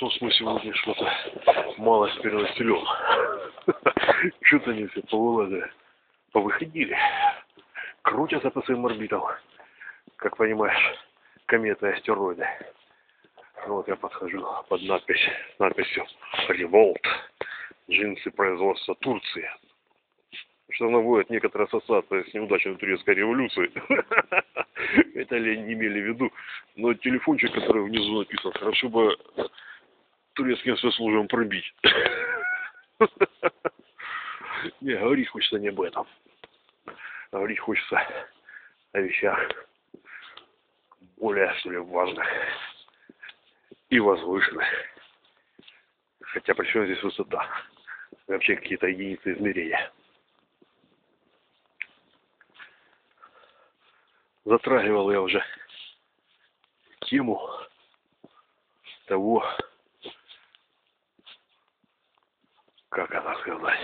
космос мы сегодня что-то мало перенастелем. Что-то они все повылазили, повыходили, крутятся по своим орбитам, как понимаешь, кометы и астероиды. Вот я подхожу под надпись, с надписью «Револт. Джинсы производства Турции». Что наводит некоторые ассоциации с неудачной турецкой революцией. Это ли не имели в виду. Но телефончик, который внизу написан, хорошо бы турецким спецслужбам пробить. Не, говорить хочется не об этом. Говорить хочется о вещах более, что ли, важных и возвышенных. Хотя при здесь высота? Вообще какие-то единицы измерения. Затрагивал я уже тему того, как она сказать.